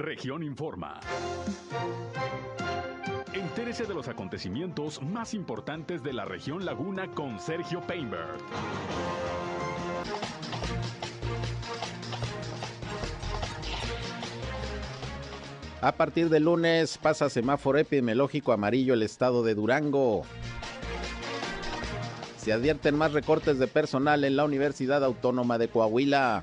Región Informa. Entérese de los acontecimientos más importantes de la región Laguna con Sergio Painberg. A partir de lunes pasa semáforo epidemiológico amarillo el estado de Durango. Se advierten más recortes de personal en la Universidad Autónoma de Coahuila.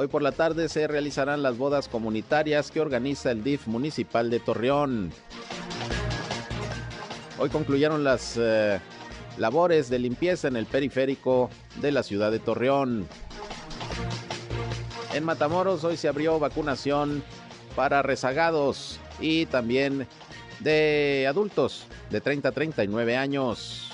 Hoy por la tarde se realizarán las bodas comunitarias que organiza el DIF municipal de Torreón. Hoy concluyeron las eh, labores de limpieza en el periférico de la ciudad de Torreón. En Matamoros hoy se abrió vacunación para rezagados y también de adultos de 30 a 39 años.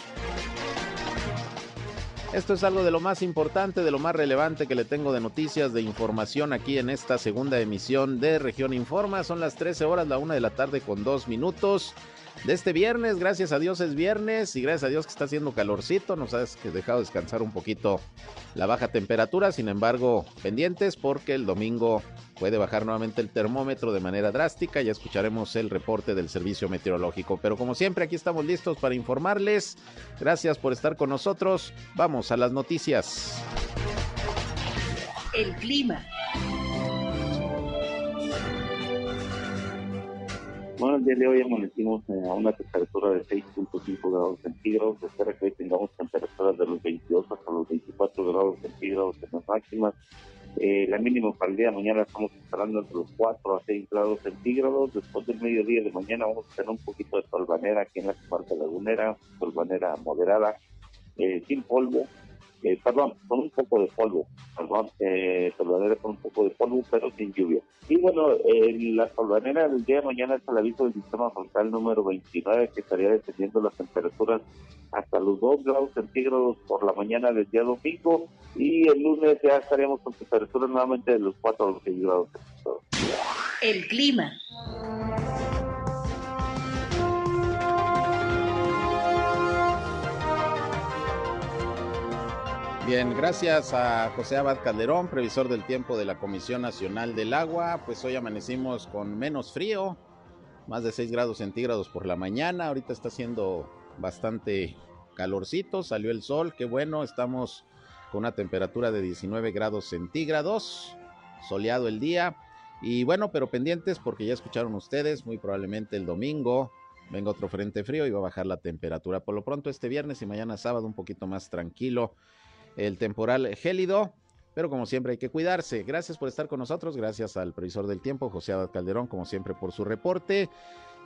Esto es algo de lo más importante, de lo más relevante que le tengo de noticias, de información aquí en esta segunda emisión de Región Informa. Son las 13 horas, la una de la tarde con dos minutos de este viernes. Gracias a Dios es viernes y gracias a Dios que está haciendo calorcito. Nos has dejado descansar un poquito la baja temperatura. Sin embargo, pendientes porque el domingo puede bajar nuevamente el termómetro de manera drástica. Ya escucharemos el reporte del servicio meteorológico. Pero como siempre, aquí estamos listos para informarles. Gracias por estar con nosotros. Vamos a las noticias. El clima. El día de hoy amanecimos a una temperatura de 6.5 grados centígrados. Se espera que hoy tengamos temperaturas de los 22 hasta los 24 grados centígrados en las máximas. Eh, la mínima para el día de mañana estamos esperando entre los 4 a 6 grados centígrados. Después del mediodía de mañana vamos a tener un poquito de solvanera aquí en la comarca lagunera, solvanera moderada, eh, sin polvo, eh, perdón, con un poco de polvo, perdón, eh, solvanera con un poco de polvo, pero sin lluvia. Y bueno, la solvanera del día de mañana es el aviso del sistema frontal número 29 que estaría descendiendo las temperaturas hasta los 2 grados centígrados por la mañana del día domingo y el lunes ya estaríamos con temperaturas nuevamente de los 4 a los 6 grados centígrados. El clima. Bien, gracias a José Abad Calderón, previsor del tiempo de la Comisión Nacional del Agua. Pues hoy amanecimos con menos frío, más de 6 grados centígrados por la mañana. Ahorita está haciendo bastante calorcito, salió el sol, qué bueno, estamos con una temperatura de 19 grados centígrados, soleado el día. Y bueno, pero pendientes porque ya escucharon ustedes, muy probablemente el domingo venga otro frente frío y va a bajar la temperatura. Por lo pronto este viernes y mañana sábado un poquito más tranquilo el temporal gélido. Pero como siempre hay que cuidarse. Gracias por estar con nosotros. Gracias al previsor del tiempo, José Abad Calderón, como siempre, por su reporte.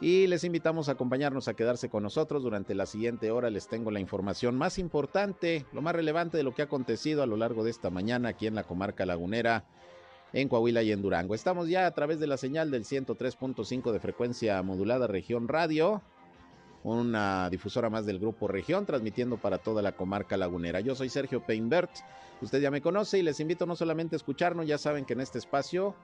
Y les invitamos a acompañarnos a quedarse con nosotros. Durante la siguiente hora les tengo la información más importante, lo más relevante de lo que ha acontecido a lo largo de esta mañana aquí en la comarca lagunera, en Coahuila y en Durango. Estamos ya a través de la señal del 103.5 de frecuencia modulada región radio una difusora más del grupo Región, transmitiendo para toda la comarca lagunera. Yo soy Sergio Peinbert, usted ya me conoce y les invito no solamente a escucharnos, ya saben que en este espacio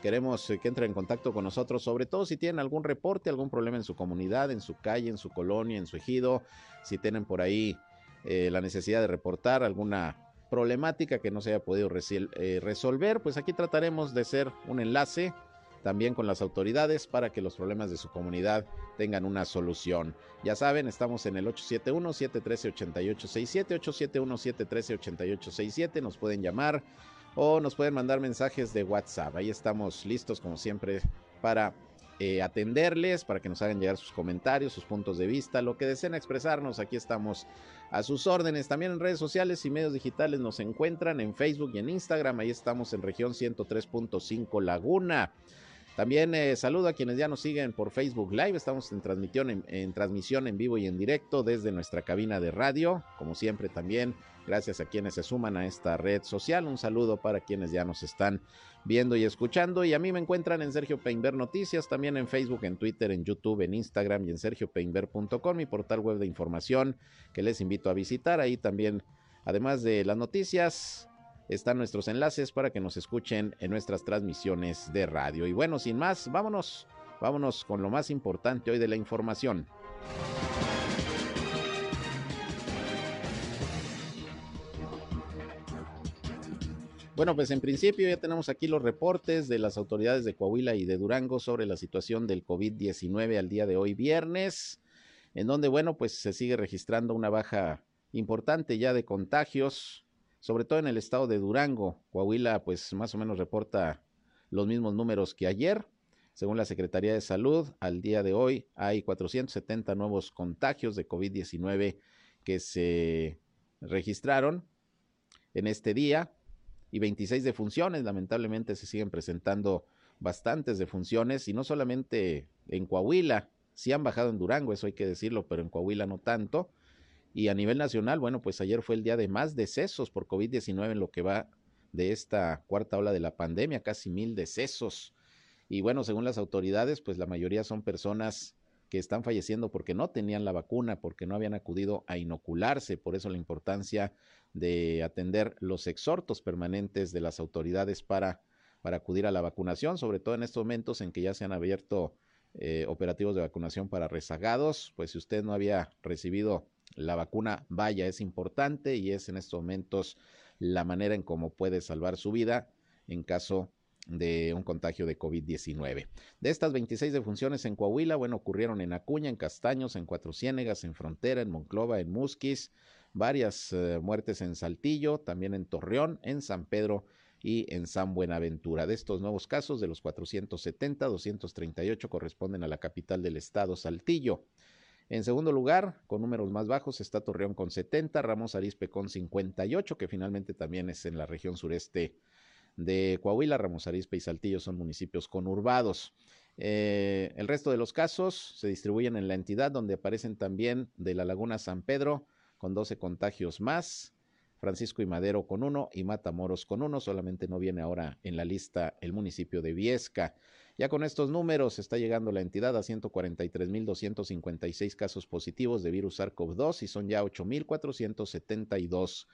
queremos eh, que entren en contacto con nosotros, sobre todo si tienen algún reporte, algún problema en su comunidad, en su calle, en su colonia, en su ejido, si tienen por ahí eh, la necesidad de reportar alguna problemática que no se haya podido eh, resolver, pues aquí trataremos de ser un enlace también con las autoridades para que los problemas de su comunidad tengan una solución. Ya saben, estamos en el 871-713-8867, 871-713-8867, nos pueden llamar o nos pueden mandar mensajes de WhatsApp. Ahí estamos listos como siempre para eh, atenderles, para que nos hagan llegar sus comentarios, sus puntos de vista, lo que deseen expresarnos. Aquí estamos a sus órdenes. También en redes sociales y medios digitales nos encuentran en Facebook y en Instagram. Ahí estamos en región 103.5 Laguna. También eh, saludo a quienes ya nos siguen por Facebook Live. Estamos en transmisión en, transmisión en vivo y en directo desde nuestra cabina de radio. Como siempre también, gracias a quienes se suman a esta red social. Un saludo para quienes ya nos están viendo y escuchando. Y a mí me encuentran en Sergio Peinber Noticias, también en Facebook, en Twitter, en YouTube, en Instagram y en sergiopeinber.com, mi portal web de información que les invito a visitar. Ahí también, además de las noticias, están nuestros enlaces para que nos escuchen en nuestras transmisiones de radio. Y bueno, sin más, vámonos, vámonos con lo más importante hoy de la información. Bueno, pues en principio ya tenemos aquí los reportes de las autoridades de Coahuila y de Durango sobre la situación del COVID-19 al día de hoy viernes, en donde, bueno, pues se sigue registrando una baja importante ya de contagios, sobre todo en el estado de Durango. Coahuila, pues más o menos reporta los mismos números que ayer. Según la Secretaría de Salud, al día de hoy hay 470 nuevos contagios de COVID-19 que se registraron en este día y 26 defunciones. Lamentablemente se siguen presentando bastantes defunciones y no solamente en Coahuila, sí han bajado en Durango, eso hay que decirlo, pero en Coahuila no tanto. Y a nivel nacional, bueno, pues ayer fue el día de más decesos por COVID-19 en lo que va de esta cuarta ola de la pandemia, casi mil decesos. Y bueno, según las autoridades, pues la mayoría son personas que están falleciendo porque no tenían la vacuna, porque no habían acudido a inocularse. Por eso la importancia de atender los exhortos permanentes de las autoridades para, para acudir a la vacunación, sobre todo en estos momentos en que ya se han abierto eh, operativos de vacunación para rezagados. Pues si usted no había recibido la vacuna, vaya, es importante y es en estos momentos la manera en cómo puede salvar su vida en caso de un contagio de COVID-19. De estas 26 defunciones en Coahuila, bueno, ocurrieron en Acuña, en Castaños, en Cuatro Ciénegas, en Frontera, en Monclova, en Musquis, varias eh, muertes en Saltillo, también en Torreón, en San Pedro y en San Buenaventura. De estos nuevos casos, de los 470, 238 corresponden a la capital del estado, Saltillo. En segundo lugar, con números más bajos, está Torreón con 70, Ramos Arispe con 58, que finalmente también es en la región sureste de Coahuila, Ramos Arispe y Saltillo son municipios conurbados. Eh, el resto de los casos se distribuyen en la entidad donde aparecen también de la Laguna San Pedro con 12 contagios más, Francisco y Madero con uno y Matamoros con uno. Solamente no viene ahora en la lista el municipio de Viesca. Ya con estos números está llegando la entidad a 143.256 casos positivos de virus SARS-CoV-2 y son ya 8.472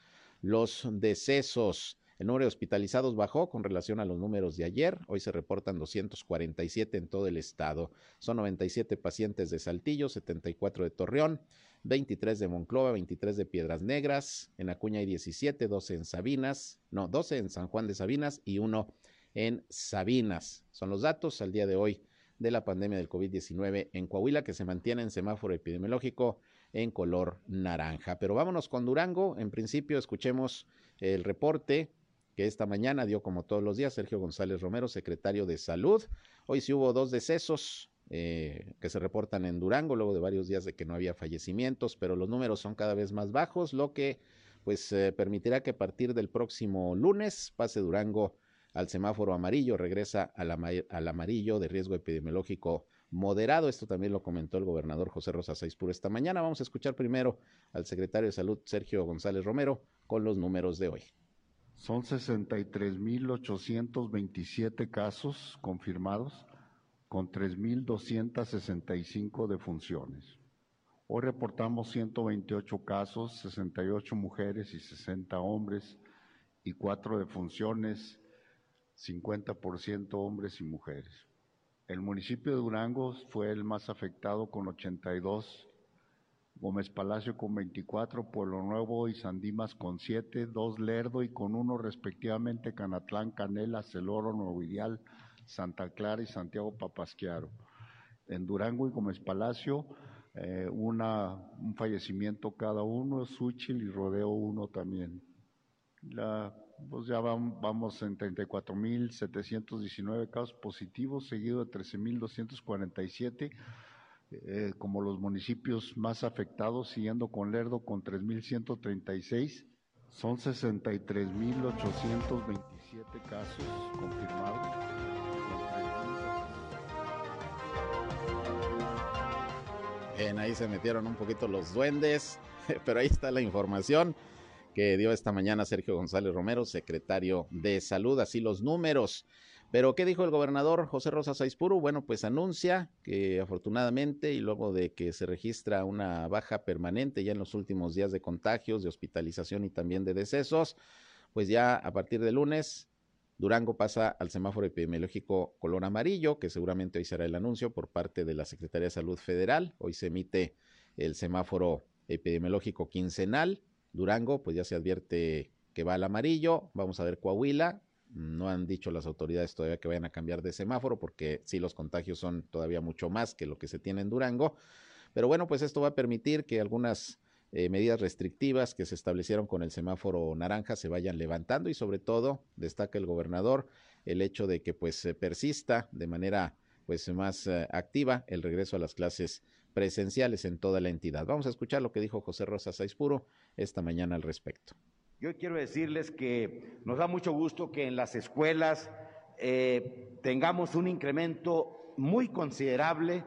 los decesos. El número de hospitalizados bajó con relación a los números de ayer. Hoy se reportan 247 en todo el estado. Son 97 pacientes de Saltillo, 74 de Torreón, 23 de Monclova, 23 de Piedras Negras. En Acuña hay 17, 12 en Sabinas, no, 12 en San Juan de Sabinas y uno en Sabinas. Son los datos al día de hoy de la pandemia del COVID-19 en Coahuila que se mantiene en semáforo epidemiológico en color naranja. Pero vámonos con Durango. En principio escuchemos el reporte que esta mañana dio como todos los días Sergio González Romero, secretario de Salud. Hoy sí hubo dos decesos eh, que se reportan en Durango, luego de varios días de que no había fallecimientos, pero los números son cada vez más bajos, lo que pues eh, permitirá que a partir del próximo lunes pase Durango al semáforo amarillo, regresa al, al amarillo de riesgo epidemiológico moderado. Esto también lo comentó el gobernador José Rosa Saizpuro esta mañana. Vamos a escuchar primero al secretario de Salud, Sergio González Romero, con los números de hoy. Son 63.827 casos confirmados con 3.265 defunciones. Hoy reportamos 128 casos, 68 mujeres y 60 hombres y 4 defunciones, 50% hombres y mujeres. El municipio de Durango fue el más afectado con 82 Gómez Palacio con 24, Pueblo Nuevo y Sandimas con 7, 2 Lerdo y con 1 respectivamente Canatlán, Canela, Celoro, Nuevo Ideal, Santa Clara y Santiago Papasquiaro. En Durango y Gómez Palacio, eh, una, un fallecimiento cada uno, Suchil y Rodeo uno también. La, pues ya vamos, en 34.719 casos positivos, seguido de 13.247 eh, como los municipios más afectados, siguiendo con Lerdo con 3.136, son 63.827 casos confirmados. Bien, ahí se metieron un poquito los duendes, pero ahí está la información que dio esta mañana Sergio González Romero, secretario de Salud, así los números. Pero, ¿qué dijo el gobernador José Rosa Saizpuru? Bueno, pues anuncia que afortunadamente y luego de que se registra una baja permanente ya en los últimos días de contagios, de hospitalización y también de decesos, pues ya a partir de lunes Durango pasa al semáforo epidemiológico color amarillo, que seguramente hoy será el anuncio por parte de la Secretaría de Salud Federal. Hoy se emite el semáforo epidemiológico quincenal. Durango, pues ya se advierte que va al amarillo. Vamos a ver Coahuila. No han dicho las autoridades todavía que vayan a cambiar de semáforo porque sí los contagios son todavía mucho más que lo que se tiene en Durango. Pero bueno, pues esto va a permitir que algunas eh, medidas restrictivas que se establecieron con el semáforo naranja se vayan levantando y sobre todo destaca el gobernador el hecho de que pues persista de manera pues más eh, activa el regreso a las clases presenciales en toda la entidad. Vamos a escuchar lo que dijo José Rosa Saispuro esta mañana al respecto. Yo quiero decirles que nos da mucho gusto que en las escuelas eh, tengamos un incremento muy considerable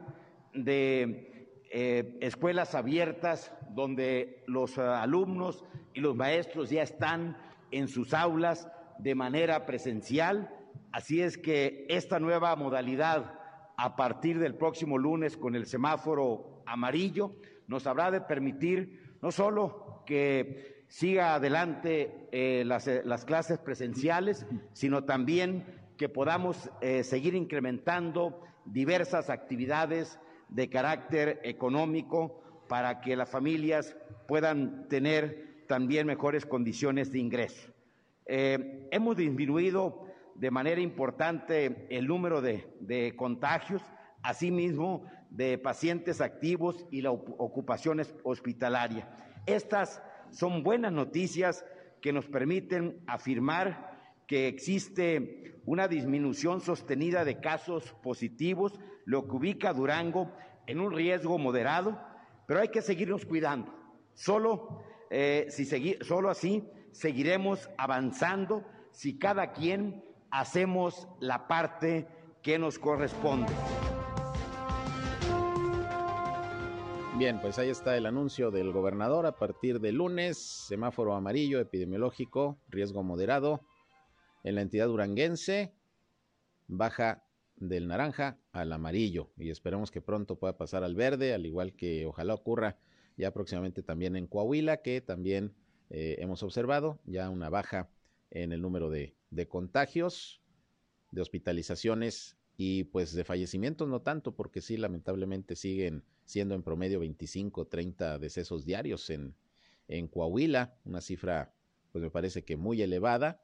de eh, escuelas abiertas donde los uh, alumnos y los maestros ya están en sus aulas de manera presencial. Así es que esta nueva modalidad a partir del próximo lunes con el semáforo amarillo nos habrá de permitir no solo que siga adelante eh, las, eh, las, clases presenciales, sino también que podamos eh, seguir incrementando diversas actividades de carácter económico para que las familias puedan tener también mejores condiciones de ingreso. Hemos disminuido de manera importante el número de, de contagios, asimismo de pacientes activos y la ocupación hospitalaria. Estas son buenas noticias que nos permiten afirmar que existe una disminución sostenida de casos positivos, lo que ubica Durango en un riesgo moderado, pero hay que seguirnos cuidando. Solo, eh, solo así seguiremos avanzando si cada quien hacemos la parte que nos corresponde. Bien, pues ahí está el anuncio del gobernador. A partir de lunes, semáforo amarillo epidemiológico, riesgo moderado en la entidad duranguense, baja del naranja al amarillo. Y esperemos que pronto pueda pasar al verde, al igual que ojalá ocurra ya próximamente también en Coahuila, que también eh, hemos observado ya una baja en el número de, de contagios, de hospitalizaciones y pues de fallecimientos no tanto, porque sí, lamentablemente siguen siendo en promedio 25, 30 decesos diarios en, en Coahuila, una cifra pues me parece que muy elevada,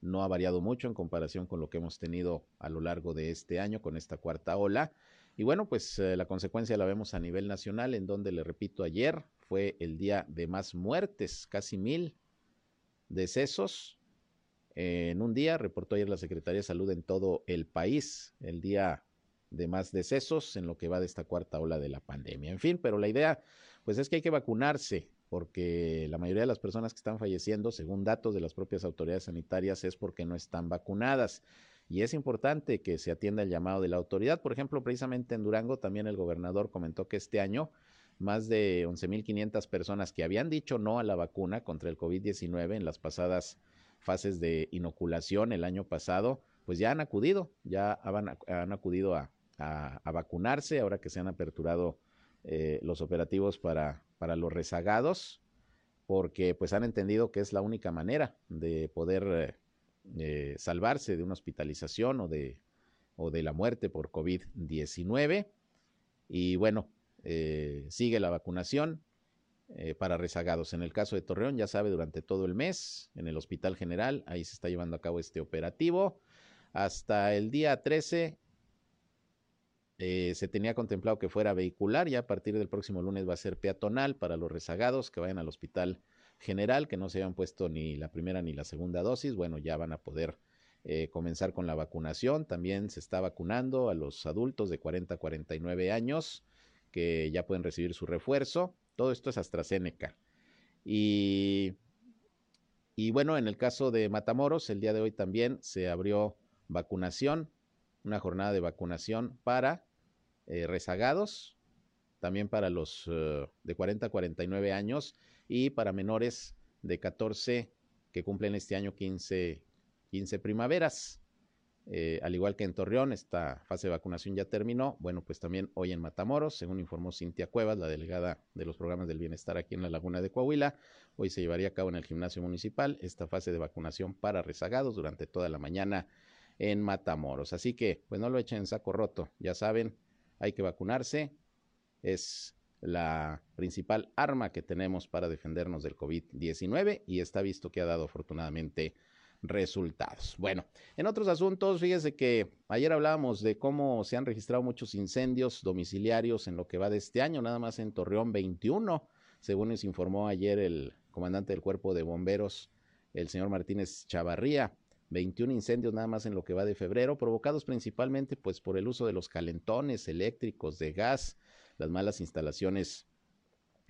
no ha variado mucho en comparación con lo que hemos tenido a lo largo de este año con esta cuarta ola. Y bueno, pues eh, la consecuencia la vemos a nivel nacional, en donde, le repito, ayer fue el día de más muertes, casi mil decesos en un día, reportó ayer la Secretaría de Salud en todo el país, el día de más decesos en lo que va de esta cuarta ola de la pandemia. En fin, pero la idea pues es que hay que vacunarse porque la mayoría de las personas que están falleciendo, según datos de las propias autoridades sanitarias, es porque no están vacunadas. Y es importante que se atienda el llamado de la autoridad. Por ejemplo, precisamente en Durango también el gobernador comentó que este año más de 11.500 personas que habían dicho no a la vacuna contra el COVID-19 en las pasadas fases de inoculación el año pasado, pues ya han acudido, ya han, acudido a, vacunarse ahora que se han aperturado eh, los operativos para, para los rezagados, porque pues han entendido que es la única manera de poder eh, eh, salvarse de una hospitalización o de, o de la muerte por COVID-19. Y bueno, sigue la vacunación, eh, para rezagados. En el caso de Torreón, ya sabe, durante todo el mes, en el Hospital General, ahí se está llevando a cabo este operativo. Hasta el día 13 eh, se tenía contemplado que fuera vehicular, ya a partir del próximo lunes va a ser peatonal para los rezagados que vayan al Hospital General, que no se hayan puesto ni la primera ni la segunda dosis. Bueno, ya van a poder eh, comenzar con la vacunación. También se está vacunando a los adultos de 40 a 49 años que ya pueden recibir su refuerzo. Todo esto es AstraZeneca. Y, bueno, en el caso de Matamoros, el día de hoy también se abrió vacunación, una jornada de vacunación para eh, rezagados, también para los uh, de 40 a 49 años y para menores de 14 que cumplen este año 15, 15 primaveras. Eh, al igual que en Torreón, esta fase de vacunación ya terminó. Bueno, pues también hoy en Matamoros, según informó Cintia Cuevas, la delegada de los programas del bienestar aquí en la Laguna de Coahuila, hoy se llevaría a cabo en el gimnasio municipal esta fase de vacunación para rezagados durante toda la mañana en Matamoros. Así que, pues no lo echen en saco roto, ya saben, hay que vacunarse, es la principal arma que tenemos para defendernos del COVID-19 y está visto que ha dado afortunadamente resultados. Bueno, en otros asuntos, fíjese que ayer hablábamos de cómo se han registrado muchos incendios domiciliarios en lo que va de este año, nada más en Torreón 21, según nos informó ayer el comandante del cuerpo de bomberos, el señor Martínez Chavarría. 21 incendios nada más en lo que va de febrero, provocados principalmente pues por el uso de los calentones eléctricos de gas, las malas instalaciones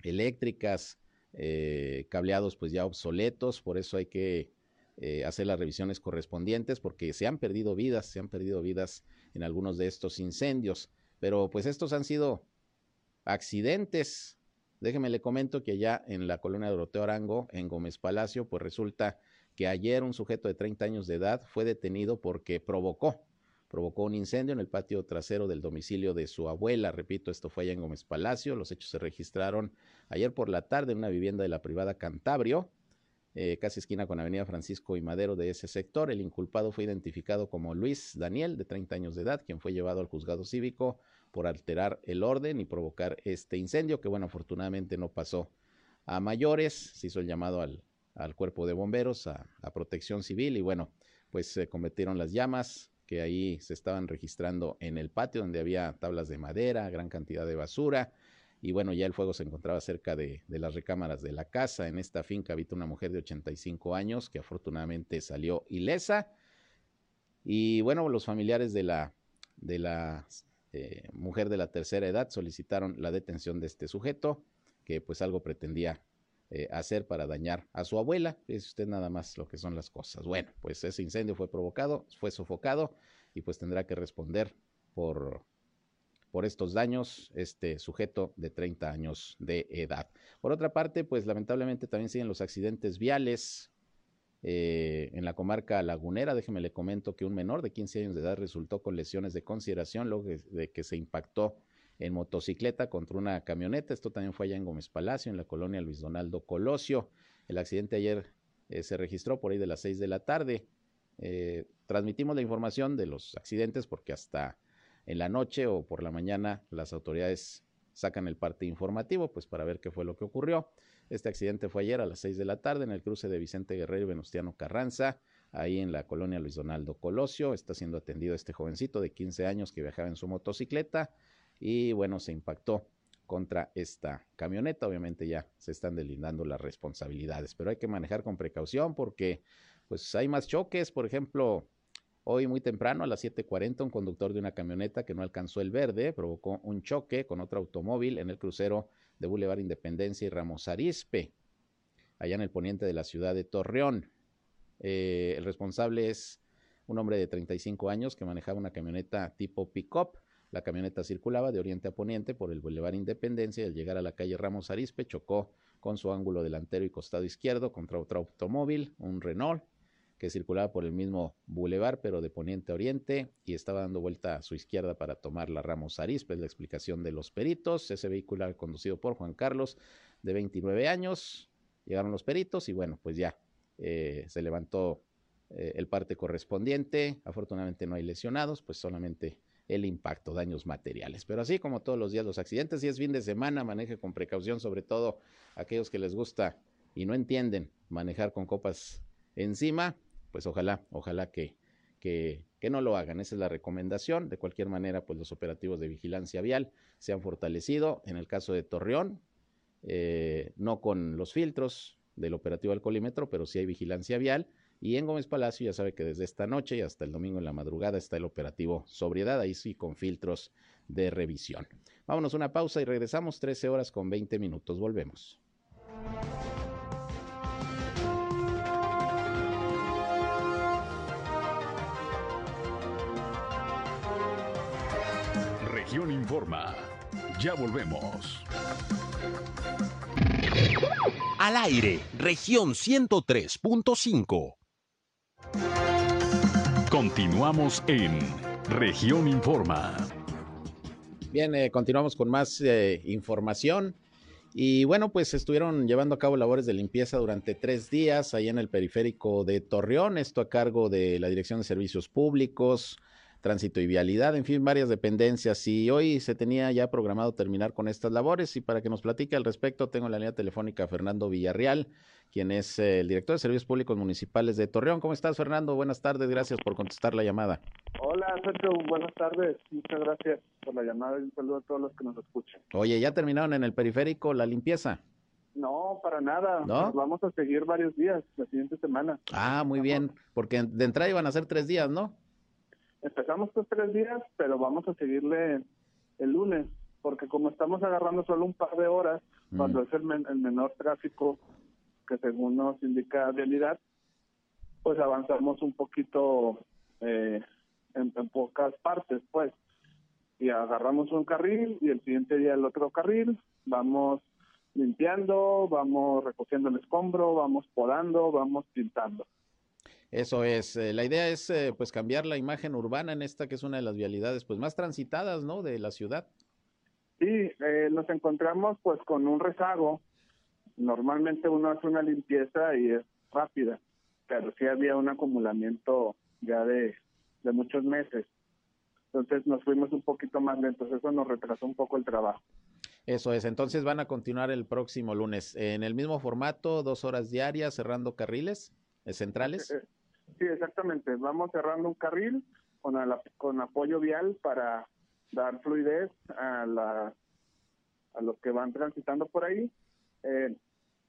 eléctricas, eh, cableados pues ya obsoletos, por eso hay que eh, hacer las revisiones correspondientes porque se han perdido vidas, se han perdido vidas en algunos de estos incendios, pero pues estos han sido accidentes. Déjeme le comento que ya en la colonia Doroteo Arango, en Gómez Palacio, pues resulta que ayer un sujeto de 30 años de edad fue detenido porque provocó, provocó un incendio en el patio trasero del domicilio de su abuela. Repito, esto fue allá en Gómez Palacio. Los hechos se registraron ayer por la tarde en una vivienda de la privada Cantabrio. Eh, casi esquina con Avenida Francisco y Madero de ese sector. El inculpado fue identificado como Luis Daniel, de 30 años de edad, quien fue llevado al juzgado cívico por alterar el orden y provocar este incendio, que bueno, afortunadamente no pasó a mayores. Se hizo el llamado al, cuerpo de bomberos, a, a, protección civil y bueno, pues se cometieron las llamas que ahí se estaban registrando en el patio donde había tablas de madera, gran cantidad de basura y bueno, ya el fuego se encontraba cerca de, las recámaras de la casa. En esta finca habita una mujer de 85 años que afortunadamente salió ilesa. Y bueno, los familiares de la, de la eh, mujer de la tercera edad solicitaron la detención de este sujeto, que pues algo pretendía eh, hacer para dañar a su abuela. Es usted nada más lo que son las cosas. Bueno, pues ese incendio fue provocado, fue sofocado y pues tendrá que responder por por estos daños este sujeto de 30 años de edad. Por otra parte, pues lamentablemente también siguen los accidentes viales. Eh, en la comarca lagunera, déjeme le comento que un menor de 15 años de edad resultó con lesiones de consideración luego de que se impactó en motocicleta contra una camioneta. Esto también fue allá en Gómez Palacio, en la colonia Luis Donaldo Colosio. El accidente ayer eh, se registró por ahí de las 6 de la tarde. Eh, transmitimos la información de los accidentes porque hasta en la noche o por la mañana las autoridades sacan el parte informativo, pues para ver qué fue lo que ocurrió. Este accidente fue ayer a las 6 de la tarde en el cruce de Vicente Guerrero y Venustiano Carranza, ahí en la colonia Luis Donaldo Colosio. Está siendo atendido este jovencito de 15 años que viajaba en su motocicleta y bueno, se impactó contra esta camioneta. Obviamente ya se están delindando las responsabilidades, pero hay que manejar con precaución porque pues hay más choques, por ejemplo, Hoy muy temprano a las 7.40 un conductor de una camioneta que no alcanzó el verde provocó un choque con otro automóvil en el crucero de Boulevard Independencia y Ramos Arispe, allá en el poniente de la ciudad de Torreón. Eh, el responsable es un hombre de 35 años que manejaba una camioneta tipo pick-up. La camioneta circulaba de oriente a poniente por el Boulevard Independencia y al llegar a la calle Ramos Arispe chocó con su ángulo delantero y costado izquierdo contra otro automóvil, un Renault, que circulaba por el mismo bulevar, pero de poniente a oriente, y estaba dando vuelta a su izquierda para tomar la Ramos Arispe, la explicación de los peritos. Ese vehículo conducido por Juan Carlos, de 29 años. Llegaron los peritos y bueno, pues ya eh, se levantó eh, el parte correspondiente. Afortunadamente no hay lesionados, pues solamente el impacto, daños materiales. Pero así como todos los días los accidentes, si es fin de semana, maneje con precaución, sobre todo aquellos que les gusta y no entienden manejar con copas encima, pues ojalá, ojalá que, que, no lo hagan. Esa es la recomendación. De cualquier manera, pues los operativos de vigilancia vial se han fortalecido. En el caso de Torreón, eh, no con los filtros del operativo alcoholímetro, pero sí hay vigilancia vial. Y en Gómez Palacio ya sabe que desde esta noche y hasta el domingo en la madrugada está el operativo sobriedad, ahí sí con filtros de revisión. Vámonos una pausa y regresamos 13 horas con 20 minutos. Volvemos. Región Informa. Ya volvemos. Al aire, región 103.5. Continuamos en región Informa. Bien, eh, continuamos con más eh, información. Y bueno, pues estuvieron llevando a cabo labores de limpieza durante tres días ahí en el periférico de Torreón, esto a cargo de la Dirección de Servicios Públicos, tránsito y vialidad, en fin, varias dependencias. Y hoy se tenía ya programado terminar con estas labores y para que nos platique al respecto tengo la línea telefónica a Fernando Villarreal, quien es eh, el director de Servicios Públicos Municipales de Torreón. ¿Cómo estás, Fernando? Buenas tardes, gracias por contestar la llamada. Hola, Sergio, buenas tardes. Muchas gracias por la llamada y un saludo a todos los que nos escuchan. Oye, ¿ya terminaron en el periférico la limpieza? No, para nada. ¿No? Nos vamos a seguir varios días, la siguiente semana. Ah, muy bien, porque de entrada iban a ser tres días, ¿no? Empezamos con tres días, pero vamos a seguirle el lunes, porque como estamos agarrando solo un par de horas, Mm. cuando es el, men- el menor tráfico que según nos indica realidad, pues avanzamos un poquito eh, en, en pocas partes, pues. Y agarramos un carril y el siguiente día el otro carril, vamos limpiando, vamos recogiendo el escombro, vamos podando, vamos pintando. Eso es, eh, la idea es eh, pues cambiar la imagen urbana en esta que es una de las vialidades pues más transitadas, ¿no? De la ciudad. Sí, eh, nos encontramos pues con un rezago. Normalmente uno hace una limpieza y es rápida, pero sí había un acumulamiento ya de, de muchos meses. Entonces nos fuimos un poquito más lentos, eso nos retrasó un poco el trabajo. Eso es, entonces van a continuar el próximo lunes en el mismo formato, dos horas diarias, cerrando carriles centrales. Eh, Sí, exactamente. Vamos cerrando un carril con, ala- con apoyo vial para dar fluidez a, la, a los que van transitando por ahí. Eh,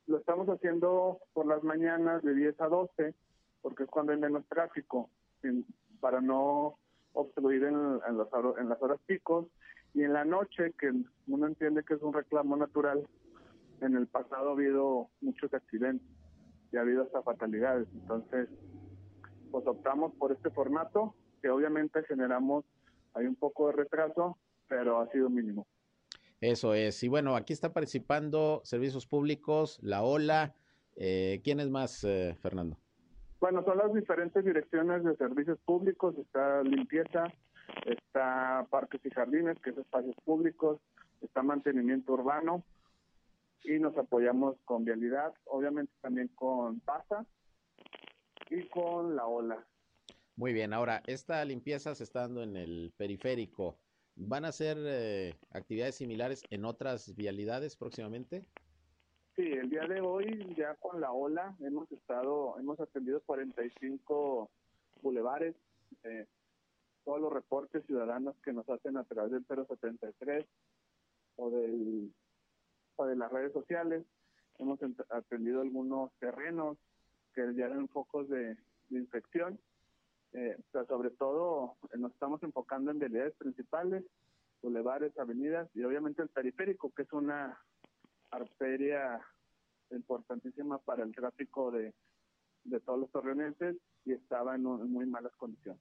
lo estamos haciendo por las mañanas de 10 a 12, porque es cuando hay menos tráfico, para no obstruir en, en, en las horas picos. Y en la noche, que uno entiende que es un reclamo natural, en el pasado ha habido muchos accidentes y ha habido hasta fatalidades. Entonces, pues optamos por este formato, que obviamente generamos, hay un poco de retraso, pero ha sido mínimo. Eso es, y bueno, aquí está participando servicios públicos, la OLA. Eh, ¿Quién es más, eh, Fernando? Bueno, son las diferentes direcciones de servicios públicos, está limpieza, está parques y jardines, que es espacios públicos, está mantenimiento urbano y nos apoyamos con vialidad, obviamente también con PASA y con la OLA. Muy bien, ahora, esta limpieza se está dando en el periférico. ¿Van a hacer eh, actividades similares en otras vialidades próximamente? Sí, el día de hoy ya con la ola hemos estado, hemos atendido 45 bulevares, eh, todos los reportes ciudadanos que nos hacen a través del 073 o, del, de las redes sociales. Hemos atendido algunos terrenos que ya eran focos de, de infección. Eh, pero sobre todo eh, nos estamos enfocando en vialidades principales, bulevares, avenidas y obviamente el periférico, que es una arteria importantísima para el tráfico de, de todos los torreonenses y estaba en, un- en muy malas condiciones.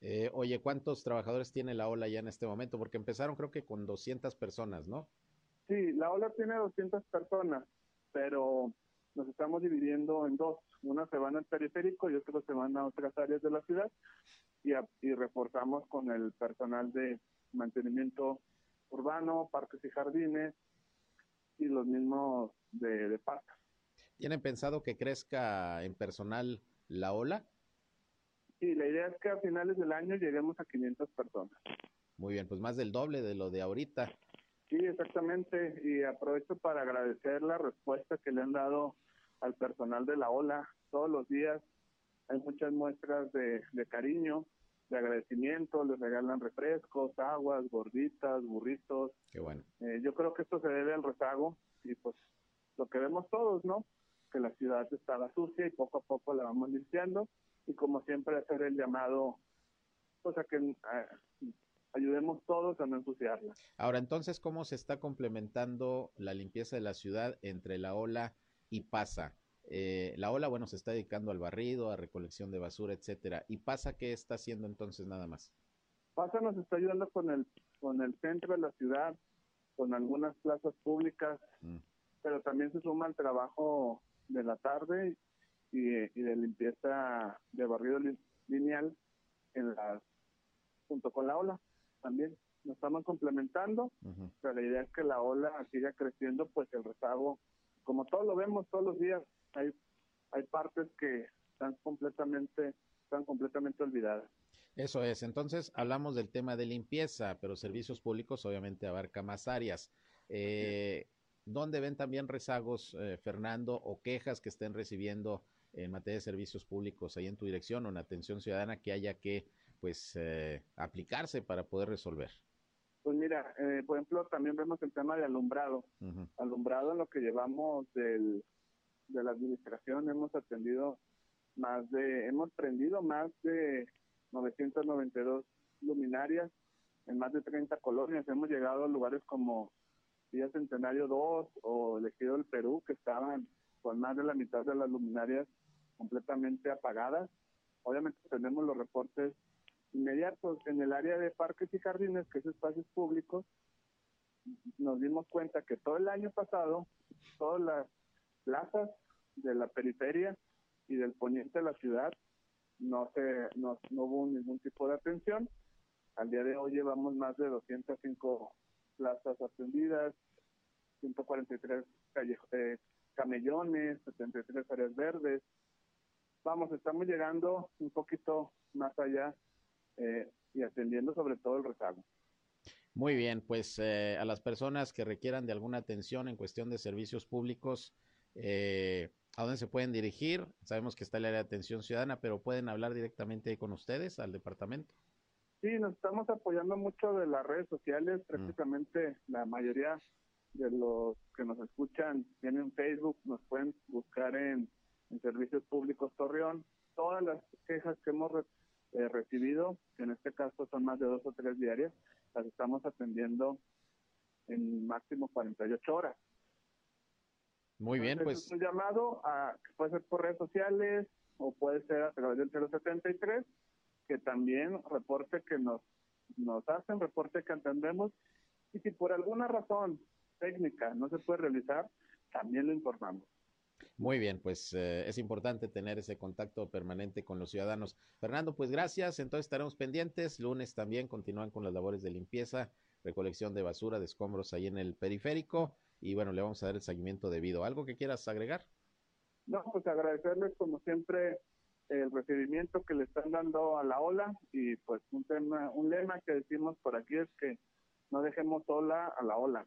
Eh, oye, ¿cuántos trabajadores tiene la OLA ya en este momento? Porque empezaron creo que con 200 personas, ¿no? Sí, la ola tiene 200 personas, pero nos estamos dividiendo en dos. Unas se van al periférico y otras se van a otras áreas de la ciudad y, a- y reforzamos con el personal de mantenimiento urbano, parques y jardines y los mismos de, de parques. ¿Tienen pensado que crezca en personal la OLA? Y la idea es que a finales del año lleguemos a 500 personas. Muy bien, pues más del doble de lo de ahorita. Sí, exactamente. Y aprovecho para agradecer la respuesta que le han dado al personal de la OLA todos los días. Hay muchas muestras de, de cariño, de agradecimiento, les regalan refrescos, aguas, gorditas, burritos. Qué bueno. Eh, yo creo que esto se debe al rezago y pues lo que vemos todos, ¿no? Que la ciudad estaba sucia y poco a poco la vamos limpiando y como siempre hacer el llamado, pues a que ayudemos todos a no ensuciarla. Ahora, entonces, ¿cómo se está complementando la limpieza de la ciudad entre la OLA y PASA? Eh, la OLA, bueno, se está dedicando al barrido, a recolección de basura, etcétera. ¿Y PASA qué está haciendo entonces nada más? PASA nos está ayudando con el, con el centro de la ciudad, con algunas plazas públicas, Mm. pero también se suma el trabajo de la tarde y, y de limpieza de barrido li- lineal en las, junto con la ola también. Nos estamos complementando, pero la idea es que la ola siga creciendo, pues el rezago, como todos lo vemos todos los días, hay, hay partes que están completamente, están completamente olvidadas. Eso es, entonces hablamos del tema de limpieza, pero servicios públicos obviamente abarca más áreas. Eh, ¿Dónde ven también rezagos, eh, Fernando, o quejas que estén recibiendo en materia de servicios públicos ahí en tu dirección o en atención ciudadana que haya que pues eh, aplicarse para poder resolver? Pues mira, eh, por ejemplo, también vemos el tema de alumbrado. Alumbrado en lo que llevamos del, de la administración hemos atendido más de, hemos prendido más de 992 luminarias en más de 30 colonias. Hemos llegado a lugares como Villa Centenario 2 o Elegido del Perú, que estaban con más de la mitad de las luminarias completamente apagadas. Obviamente tenemos los reportes inmediatos en el área de parques y jardines, que es espacios públicos. Nos dimos cuenta que todo el año pasado, todas las plazas de la periferia y del poniente de la ciudad no se no, hubo ningún tipo de atención. Al día de hoy llevamos más de 205 plazas atendidas, 143 eh, camellones, 73 áreas verdes. Vamos, estamos llegando un poquito más allá eh, y atendiendo sobre todo el rezago. Muy bien, pues eh, a las personas que requieran de alguna atención en cuestión de servicios públicos, eh, ¿a dónde se pueden dirigir? Sabemos que está el área de atención ciudadana, pero pueden hablar directamente ahí con ustedes, al departamento. Sí, nos estamos apoyando mucho de las redes sociales, mm. prácticamente la mayoría de los que nos escuchan tienen Facebook, nos pueden buscar en, Servicios Públicos Torreón. Todas las quejas que hemos eh, recibido, que en este caso son más de dos o tres diarias, las estamos atendiendo en máximo 48 horas. Muy bien, pues. Es un llamado a, que puede ser por redes sociales o puede ser a través del 073, que también reporte que nos, nos hacen, reporte que entendemos, y si por alguna razón técnica no se puede realizar, también lo informamos. Muy bien, pues eh, es importante tener ese contacto permanente con los ciudadanos. Fernando, pues gracias. Entonces estaremos pendientes. Lunes también continúan con las labores de limpieza, recolección de basura, de escombros ahí en el periférico. Y bueno, le vamos a dar el seguimiento debido. ¿Algo que quieras agregar? No, pues agradecerles como siempre el recibimiento que le están dando a la ola y pues un tema, un lema que decimos por aquí es que no dejemos sola a la ola.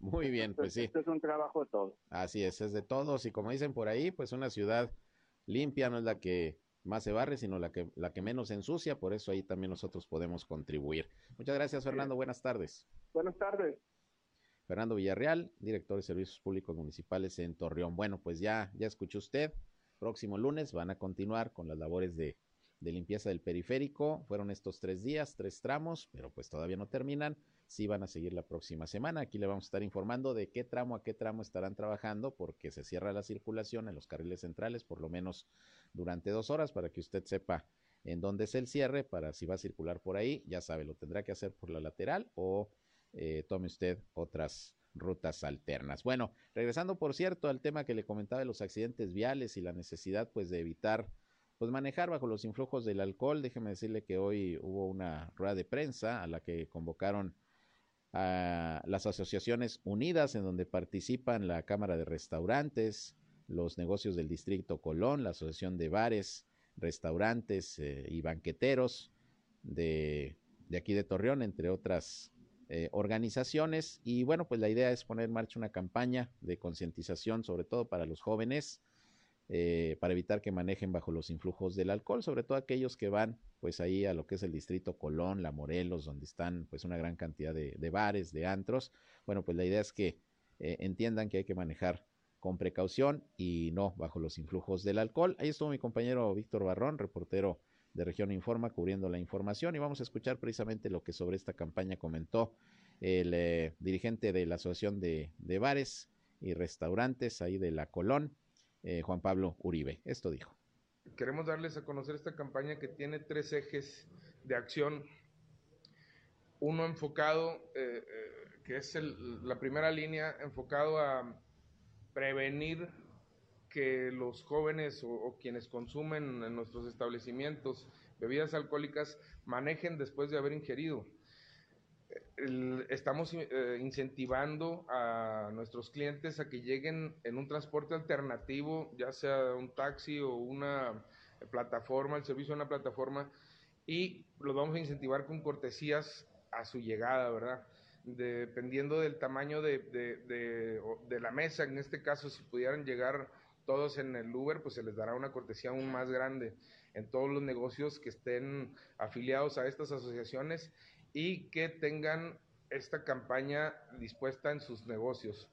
Muy bien, pues sí. Este es un trabajo de todos. Así es, es de todos. Y como dicen por ahí, pues una ciudad limpia no es la que más se barre, sino la que, la que menos ensucia. Por eso ahí también nosotros podemos contribuir. Muchas gracias, Fernando. Buenas tardes. Buenas tardes. Fernando Villarreal, director de Servicios Públicos Municipales en Torreón. Bueno, pues ya, ya escuchó usted. Próximo lunes van a continuar con las labores de, de limpieza del periférico. Fueron estos tres días, tres tramos, pero pues todavía no terminan sí van a seguir la próxima semana. Aquí le vamos a estar informando de qué tramo a qué tramo estarán trabajando porque se cierra la circulación en los carriles centrales por lo menos durante dos horas para que usted sepa en dónde es el cierre para si va a circular por ahí, ya sabe, lo tendrá que hacer por la lateral o eh, tome usted otras rutas alternas. Bueno, regresando por cierto al tema que le comentaba de los accidentes viales y la necesidad pues de evitar pues manejar bajo los influjos del alcohol, déjeme decirle que hoy hubo una rueda de prensa a la que convocaron a las asociaciones unidas en donde participan la Cámara de Restaurantes, los negocios del Distrito Colón, la Asociación de Bares, Restaurantes eh, y Banqueteros de, aquí de Torreón, entre otras eh, organizaciones. Y bueno, pues la idea es poner en marcha una campaña de concientización, sobre todo para los jóvenes, eh, para evitar que manejen bajo los influjos del alcohol, sobre todo aquellos que van pues ahí a lo que es el distrito Colón, La Morelos, donde están pues una gran cantidad de, bares, de antros. Bueno, pues la idea es que eh, entiendan que hay que manejar con precaución y no bajo los influjos del alcohol. Ahí estuvo mi compañero Víctor Barrón, reportero de Región Informa, cubriendo la información y vamos a escuchar precisamente lo que sobre esta campaña comentó el eh, dirigente de la Asociación de, de Bares y Restaurantes ahí de la Colón, eh, Juan Pablo Uribe. Esto dijo. Queremos darles a conocer esta campaña que tiene tres ejes de acción. Uno enfocado, eh, eh, que es la primera línea, enfocado a prevenir que los jóvenes o, quienes consumen en nuestros establecimientos bebidas alcohólicas manejen después de haber ingerido estamos eh, incentivando a nuestros clientes a que lleguen en un transporte alternativo, ya sea un taxi o una plataforma, el servicio de una plataforma, y los vamos a incentivar con cortesías a su llegada, ¿verdad? dependiendo del tamaño de, de, la mesa, en este caso, si pudieran llegar todos en el Uber, pues se les dará una cortesía aún más grande en todos los negocios que estén afiliados a estas asociaciones y que tengan esta campaña dispuesta en sus negocios.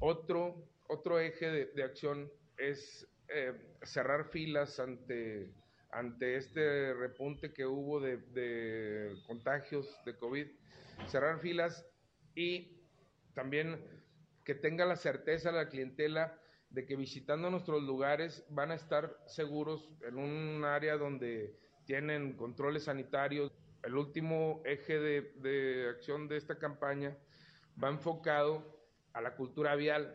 Otro, otro eje de, acción es eh, cerrar filas ante, ante este repunte que hubo de, de contagios de COVID cerrar filas y también que tenga la certeza la clientela de que visitando nuestros lugares van a estar seguros en un área donde tienen controles sanitarios. El último eje de, acción de esta campaña va enfocado a la cultura vial.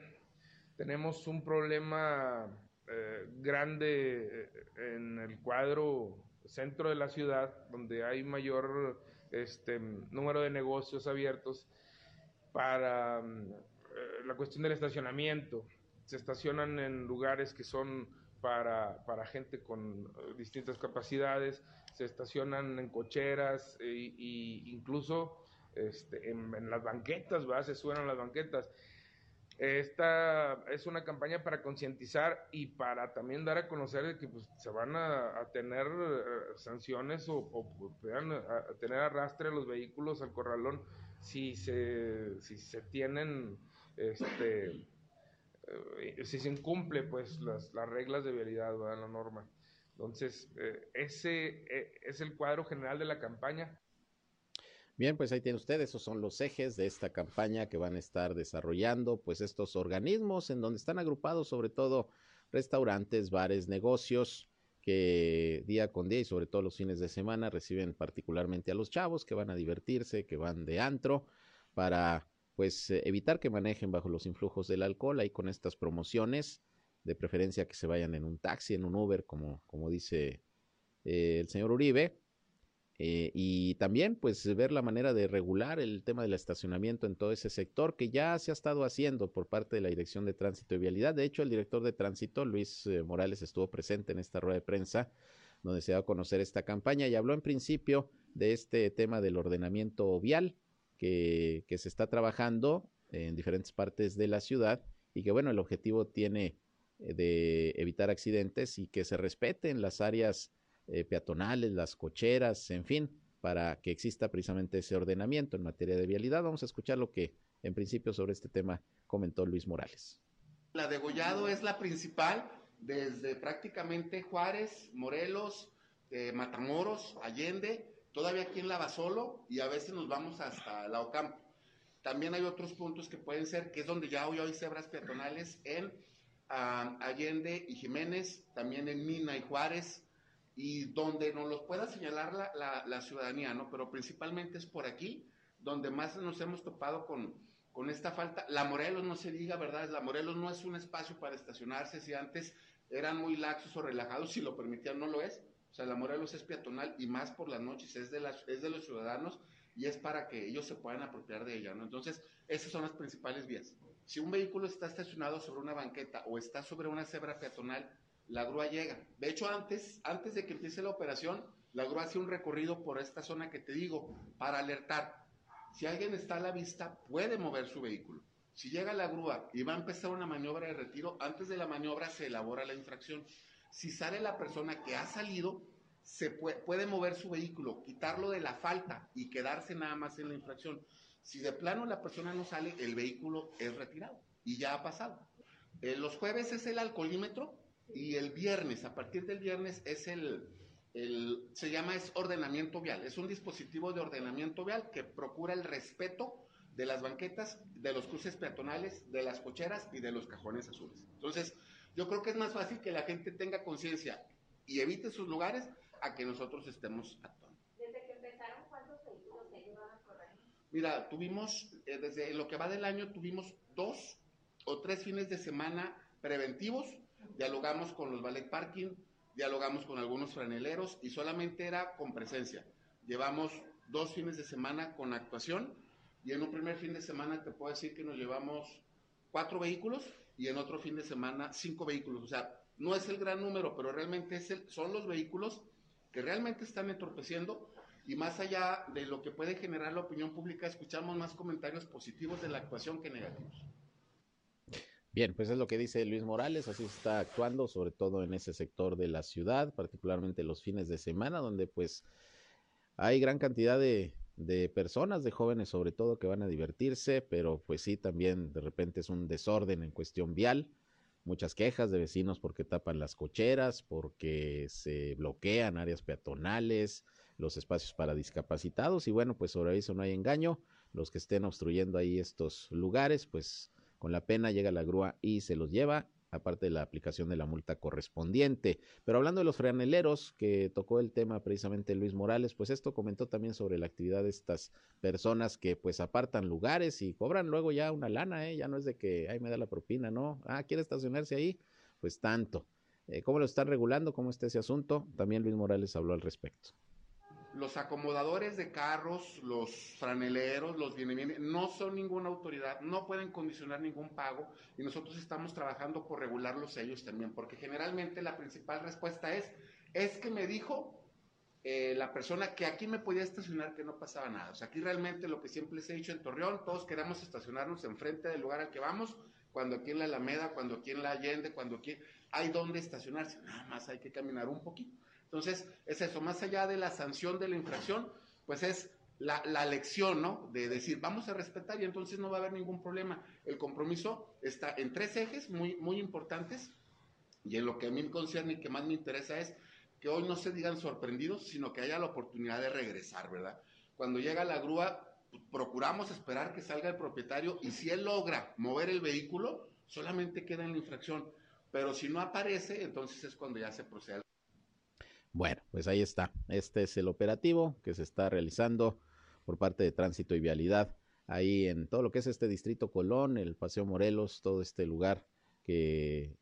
Tenemos un problema eh, grande eh, en el cuadro centro de la ciudad, donde hay mayor este, número de negocios abiertos para mm, eh, la cuestión del estacionamiento. Se estacionan en lugares que son para, para gente con eh, distintas capacidades, se estacionan en cocheras e, incluso este, en, las banquetas, ¿va? se suenan las banquetas. Esta es una campaña para concientizar y para también dar a conocer que pues, se van a, tener eh, sanciones o, o puedan a, tener arrastre a los vehículos al corralón si se, si se tienen, este, eh, si se incumple pues las, las reglas de vialidad, la norma. Entonces, eh, ese es el cuadro general de la campaña. Bien, pues ahí tienen ustedes, esos son los ejes de esta campaña que van a estar desarrollando, pues estos organismos en donde están agrupados sobre todo restaurantes, bares, negocios que día con día y sobre todo los fines de semana reciben particularmente a los chavos que van a divertirse, que van de antro para pues eh, evitar que manejen bajo los influjos del alcohol ahí con estas promociones, de preferencia que se vayan en un taxi, en un Uber, como, como dice eh, el señor Uribe, eh, y también, pues, ver la manera de regular el tema del estacionamiento en todo ese sector que ya se ha estado haciendo por parte de la Dirección de Tránsito y Vialidad. De hecho, el director de Tránsito, Luis Morales, estuvo presente en esta rueda de prensa donde se va a conocer esta campaña y habló en principio de este tema del ordenamiento vial que, se está trabajando en diferentes partes de la ciudad y que, bueno, el objetivo tiene eh, de evitar accidentes y que se respeten las áreas eh, peatonales, las cocheras, en fin, para que exista precisamente ese ordenamiento en materia de vialidad. Vamos a escuchar lo que en principio sobre este tema comentó Luis Morales. La de Gollado es la principal desde prácticamente Juárez, Morelos, eh, Matamoros, Allende, todavía aquí en Lavasolo y a veces nos vamos hasta la Ocampo. También hay otros puntos que pueden ser, que es donde ya hoy hay cebras peatonales en ah, Allende y Jiménez, también en Mina y Juárez, y donde nos los pueda señalar la, la, ciudadanía, ¿no? Pero principalmente es por aquí donde más nos hemos topado con, con esta falta. La Morelos no se diga, ¿verdad? La Morelos no es un espacio para estacionarse, si antes eran muy laxos o relajados, si lo permitían, no lo es. O sea, la Morelos es peatonal y más por las noches, es de, las, es de los ciudadanos y es para que ellos se puedan apropiar de ella. Entonces, esas son las principales vías. Si un vehículo está estacionado sobre una banqueta o está sobre una cebra peatonal, la grúa llega. De hecho, antes, antes de que empiece la operación, la grúa hace un recorrido por esta zona que te digo para alertar. Si alguien está a la vista, puede mover su vehículo. Si llega la grúa y va a empezar una maniobra de retiro, antes de la maniobra se elabora la infracción. Si sale la persona que ha salido, se puede, puede mover su vehículo, quitarlo de la falta y quedarse nada más en la infracción. Si de plano la persona no sale, el vehículo es retirado y ya ha pasado. Eh, los jueves es el alcoholímetro, y el viernes, a partir del viernes, es el, el, se llama es ordenamiento vial. Es un dispositivo de ordenamiento vial que procura el respeto de las banquetas, de los cruces peatonales, de las cocheras y de los cajones azules. Entonces, yo creo que es más fácil que la gente tenga conciencia y evite sus lugares a que nosotros estemos actuando. ¿Desde que empezaron cuántos vehículos se iban a correr? Mira, tuvimos, eh, desde lo que va del año, tuvimos dos o tres fines de semana preventivos dialogamos con los ballet parking, dialogamos con algunos franeleros y solamente era con presencia. Llevamos dos fines de semana con actuación y en un primer fin de semana te puedo decir que nos llevamos cuatro vehículos y en otro fin de semana cinco vehículos. O sea, no es el gran número, pero realmente es el, son los vehículos que realmente están entorpeciendo y más allá de lo que puede generar la opinión pública, escuchamos más comentarios positivos de la actuación que negativos. Bien, pues es lo que dice Luis Morales, así está actuando, sobre todo en ese sector de la ciudad, particularmente los fines de semana, donde pues hay gran cantidad de, de personas, de jóvenes sobre todo, que van a divertirse, pero pues sí, también de repente es un desorden en cuestión vial, muchas quejas de vecinos porque tapan las cocheras, porque se bloquean áreas peatonales, los espacios para discapacitados y bueno, pues sobre eso no hay engaño, los que estén obstruyendo ahí estos lugares, pues con la pena llega la grúa y se los lleva, aparte de la aplicación de la multa correspondiente. Pero hablando de los franeleros, que tocó el tema precisamente Luis Morales, pues esto comentó también sobre la actividad de estas personas que pues apartan lugares y cobran luego ya una lana, ¿eh? ya no es de que, ay, me da la propina, ¿no? Ah, ¿quiere estacionarse ahí? Pues tanto. Eh, ¿Cómo lo están regulando? ¿Cómo está ese asunto? También Luis Morales habló al respecto los acomodadores de carros, los franeleros, los viene no son ninguna autoridad, no pueden condicionar ningún pago y nosotros estamos trabajando por regularlos ellos también, porque generalmente la principal respuesta es, es que me dijo eh, la persona que aquí me podía estacionar, que no pasaba nada. O sea, aquí realmente lo que siempre les he dicho en Torreón, todos queremos estacionarnos enfrente del lugar al que vamos, cuando aquí en la Alameda, cuando aquí en la Allende, cuando aquí hay donde estacionarse, nada más hay que caminar un poquito. Entonces, es eso, más allá de la sanción de la infracción, pues es la, lección, ¿no? De decir, vamos a respetar y entonces no va a haber ningún problema. El compromiso está en tres ejes muy, muy importantes y en lo que a mí me concierne y que más me interesa es que hoy no se digan sorprendidos, sino que haya la oportunidad de regresar, ¿verdad? Cuando llega la grúa, procuramos esperar que salga el propietario y si él logra mover el vehículo, solamente queda en la infracción. Pero si no aparece, entonces es cuando ya se procede bueno, pues ahí está. Este es el operativo que se está realizando por parte de Tránsito y Vialidad ahí en todo lo que es este distrito Colón, el Paseo Morelos, todo este lugar que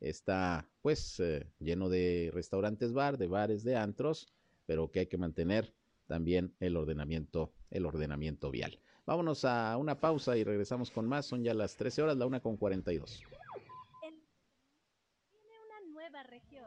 está pues eh, lleno de restaurantes bar, de bares, de antros, pero que hay que mantener también el ordenamiento, el ordenamiento vial. Vámonos a una pausa y regresamos con más. Son ya las 13 horas, la una con 42. Tiene una nueva región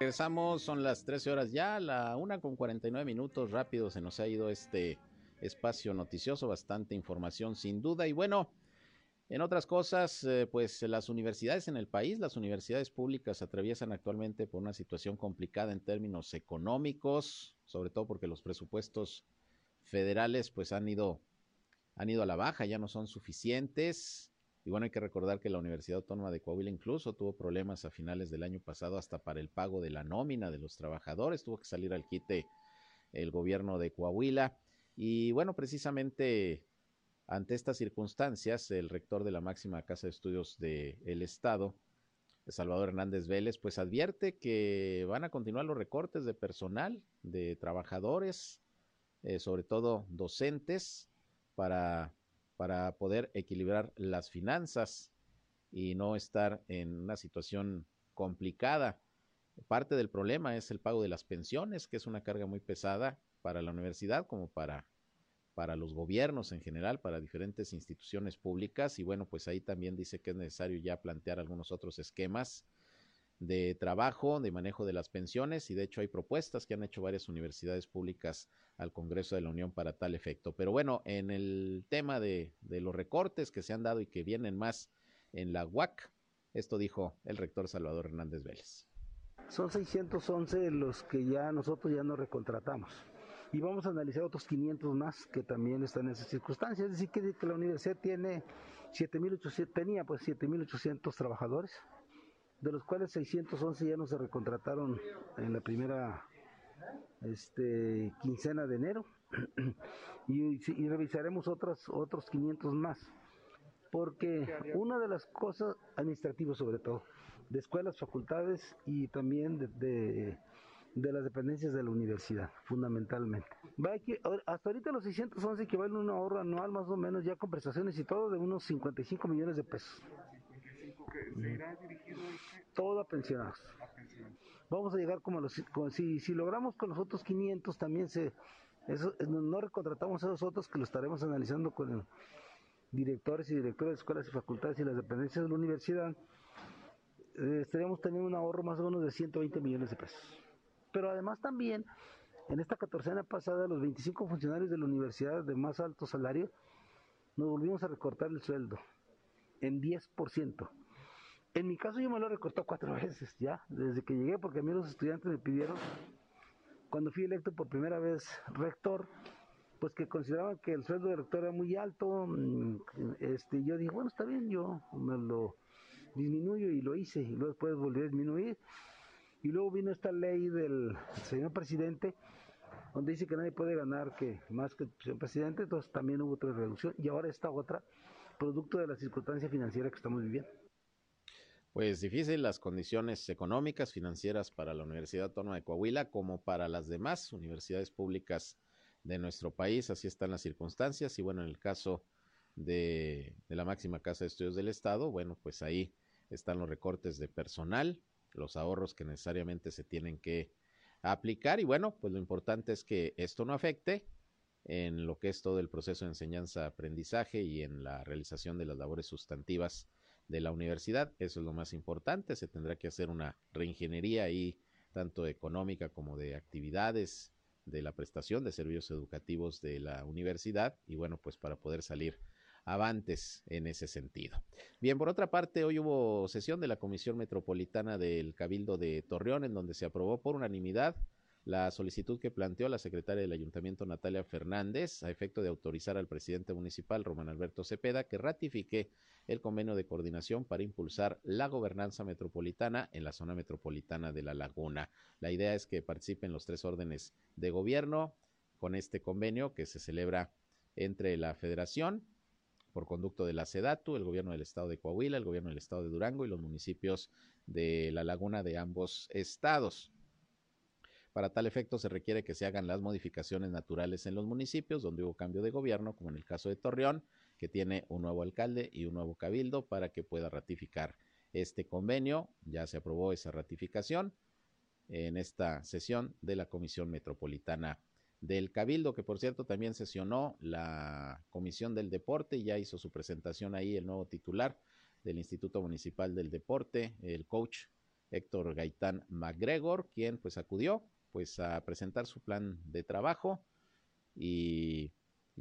Regresamos, son las 13 horas ya, la una con 49 minutos, rápido se nos ha ido este espacio noticioso, bastante información sin duda. Y bueno, en otras cosas, eh, pues las universidades en el país, las universidades públicas atraviesan actualmente por una situación complicada en términos económicos, sobre todo porque los presupuestos federales pues han ido, han ido a la baja, ya no son suficientes. Y bueno, hay que recordar que la Universidad Autónoma de Coahuila incluso tuvo problemas a finales del año pasado hasta para el pago de la nómina de los trabajadores. Tuvo que salir al quite el gobierno de Coahuila. Y bueno, precisamente ante estas circunstancias, el rector de la máxima casa de estudios del Estado, Salvador Hernández Vélez, pues advierte que van a continuar los recortes de personal, de trabajadores, eh, sobre todo docentes, para para poder equilibrar las finanzas y no estar en una situación complicada. Parte del problema es el pago de las pensiones, que es una carga muy pesada para la universidad como para, para los gobiernos en general, para diferentes instituciones públicas. Y bueno, pues ahí también dice que es necesario ya plantear algunos otros esquemas de trabajo, de manejo de las pensiones y de hecho hay propuestas que han hecho varias universidades públicas al Congreso de la Unión para tal efecto. Pero bueno, en el tema de, de los recortes que se han dado y que vienen más en la UAC, esto dijo el rector Salvador Hernández Vélez. Son 611 los que ya nosotros ya no recontratamos. Y vamos a analizar otros 500 más que también están en esas circunstancias. Es decir, que, que la universidad tiene 7.800, tenía pues 7.800 trabajadores de los cuales 611 ya no se recontrataron en la primera este, quincena de enero y, revisaremos otros, otros 500 más porque una de las cosas administrativas sobre todo de escuelas, facultades y también de, de las dependencias de la universidad, fundamentalmente. Va aquí, hasta ahorita los 611 equivalen a un ahorro anual más o menos ya con prestaciones y todo de unos 55 millones de pesos. ¿Se irá dirigido Todo a pensionados. Vamos a llegar como a los... si, si logramos con los otros 500 también se... Eso, no recontratamos a esos otros que lo estaremos analizando con directores y directores de escuelas y facultades y las dependencias de la universidad. Eh, estaríamos teniendo un ahorro más o menos de 120 millones de pesos. Pero además también, en esta catorcena pasada, los 25 funcionarios de la universidad de más alto salario, nos volvimos a recortar el sueldo en 10%. En mi caso yo me lo he cuatro veces ya, desde que llegué, porque a mí los estudiantes me pidieron, cuando fui electo por primera vez rector, pues que consideraban que el sueldo de rector era muy alto, mm, este, yo dije, bueno, está bien, yo me lo disminuyo y lo hice, y luego después volví a disminuir, y luego vino esta ley del señor presidente, donde dice que nadie puede ganar que más que el señor presidente, entonces también hubo otra reducción, y ahora esta otra, producto de la circunstancia financiera que estamos viviendo. Pues difícil las condiciones económicas, financieras para la Universidad Autónoma de Coahuila como para las demás universidades públicas de nuestro país. Así están las circunstancias y bueno, en el caso de, de la máxima casa de estudios del Estado, bueno, pues ahí están los recortes de personal, los ahorros que necesariamente se tienen que aplicar y bueno, pues lo importante es que esto no afecte en lo que es todo el proceso de enseñanza-aprendizaje y en la realización de las labores sustantivas de la universidad. Eso es lo más importante. Se tendrá que hacer una reingeniería ahí, tanto económica como de actividades, de la prestación de servicios educativos de la universidad y bueno, pues para poder salir avantes en ese sentido. Bien, por otra parte, hoy hubo sesión de la Comisión Metropolitana del Cabildo de Torreón en donde se aprobó por unanimidad la solicitud que planteó la secretaria del Ayuntamiento Natalia Fernández a efecto de autorizar al presidente municipal Román Alberto Cepeda que ratifique el convenio de coordinación para impulsar la gobernanza metropolitana en la zona metropolitana de La Laguna. La idea es que participen los tres órdenes de gobierno con este convenio que se celebra entre la Federación por conducto de la SEDATU, el gobierno del estado de Coahuila, el gobierno del estado de Durango y los municipios de La Laguna de ambos estados. Para tal efecto se requiere que se hagan las modificaciones naturales en los municipios donde hubo cambio de gobierno, como en el caso de Torreón, que tiene un nuevo alcalde y un nuevo cabildo para que pueda ratificar este convenio. Ya se aprobó esa ratificación en esta sesión de la Comisión Metropolitana del Cabildo, que por cierto también sesionó la Comisión del Deporte y ya hizo su presentación ahí el nuevo titular del Instituto Municipal del Deporte, el coach Héctor Gaitán MacGregor, quien pues acudió pues a presentar su plan de trabajo y,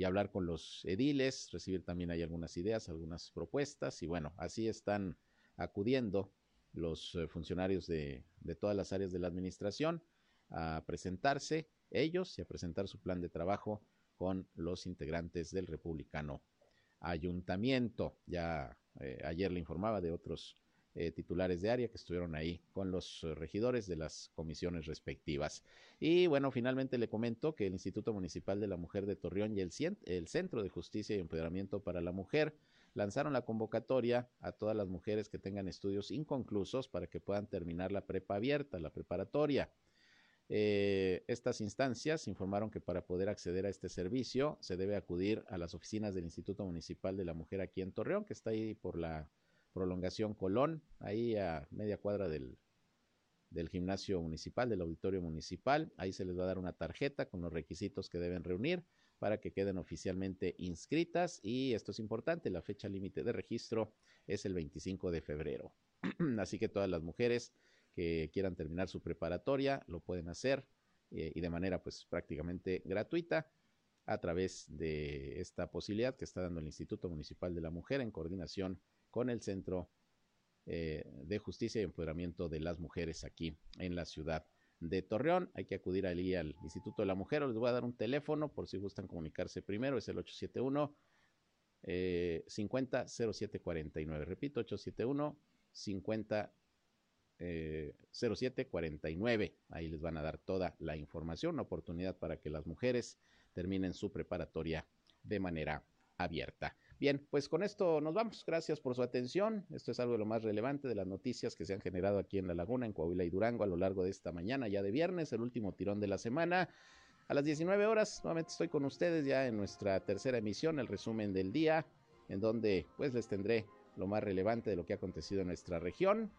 hablar con los ediles, recibir también hay algunas ideas, algunas propuestas y bueno, así están acudiendo los eh, funcionarios de, de todas las áreas de la administración a presentarse ellos y a presentar su plan de trabajo con los integrantes del republicano ayuntamiento. Ya eh, ayer le informaba de otros eh, titulares de área que estuvieron ahí con los eh, regidores de las comisiones respectivas. Y bueno, finalmente le comento que el Instituto Municipal de la Mujer de Torreón y el, el Centro de Justicia y Empoderamiento para la Mujer lanzaron la convocatoria a todas las mujeres que tengan estudios inconclusos para que puedan terminar la prepa abierta, la preparatoria. Eh, estas instancias informaron que para poder acceder a este servicio se debe acudir a las oficinas del Instituto Municipal de la Mujer aquí en Torreón, que está ahí por la prolongación Colón, ahí a media cuadra del, del gimnasio municipal, del auditorio municipal. Ahí se les va a dar una tarjeta con los requisitos que deben reunir para que queden oficialmente inscritas y esto es importante, la fecha límite de registro es el 25 de febrero. Así que todas las mujeres que quieran terminar su preparatoria lo pueden hacer eh, y de manera pues prácticamente gratuita a través de esta posibilidad que está dando el Instituto Municipal de la Mujer en coordinación con el Centro eh, de Justicia y Empoderamiento de las Mujeres aquí en la ciudad de Torreón. Hay que acudir allí al Instituto de la Mujer. Les voy a dar un teléfono por si gustan comunicarse primero. Es el 871 eh, 50 0749. Repito, 871 50 eh, 0749. Ahí les van a dar toda la información, una oportunidad para que las mujeres terminen su preparatoria de manera abierta. Bien, pues con esto nos vamos. Gracias por su atención. Esto es algo de lo más relevante de las noticias que se han generado aquí en La Laguna, en Coahuila y Durango a lo largo de esta mañana, ya de viernes, el último tirón de la semana. A las 19 horas, nuevamente estoy con ustedes ya en nuestra tercera emisión, el resumen del día, en donde pues les tendré lo más relevante de lo que ha acontecido en nuestra región.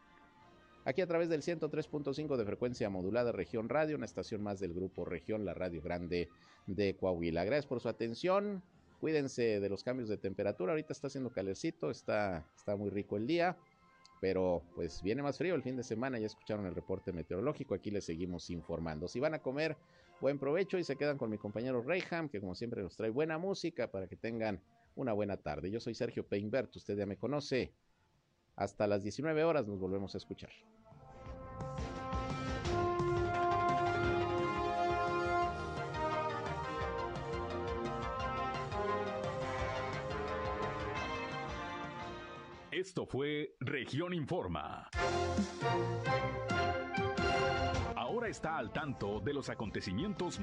Aquí a través del 103.5 de frecuencia modulada Región Radio, una estación más del grupo Región, la Radio Grande de Coahuila. Gracias por su atención. Cuídense de los cambios de temperatura. Ahorita está haciendo calercito, está, está muy rico el día. Pero pues viene más frío el fin de semana. Ya escucharon el reporte meteorológico. Aquí les seguimos informando. Si van a comer, buen provecho y se quedan con mi compañero Reyham, que como siempre nos trae buena música para que tengan una buena tarde. Yo soy Sergio Peinbert, usted ya me conoce. Hasta las 19 horas nos volvemos a escuchar. Esto fue Región Informa. Ahora está al tanto de los acontecimientos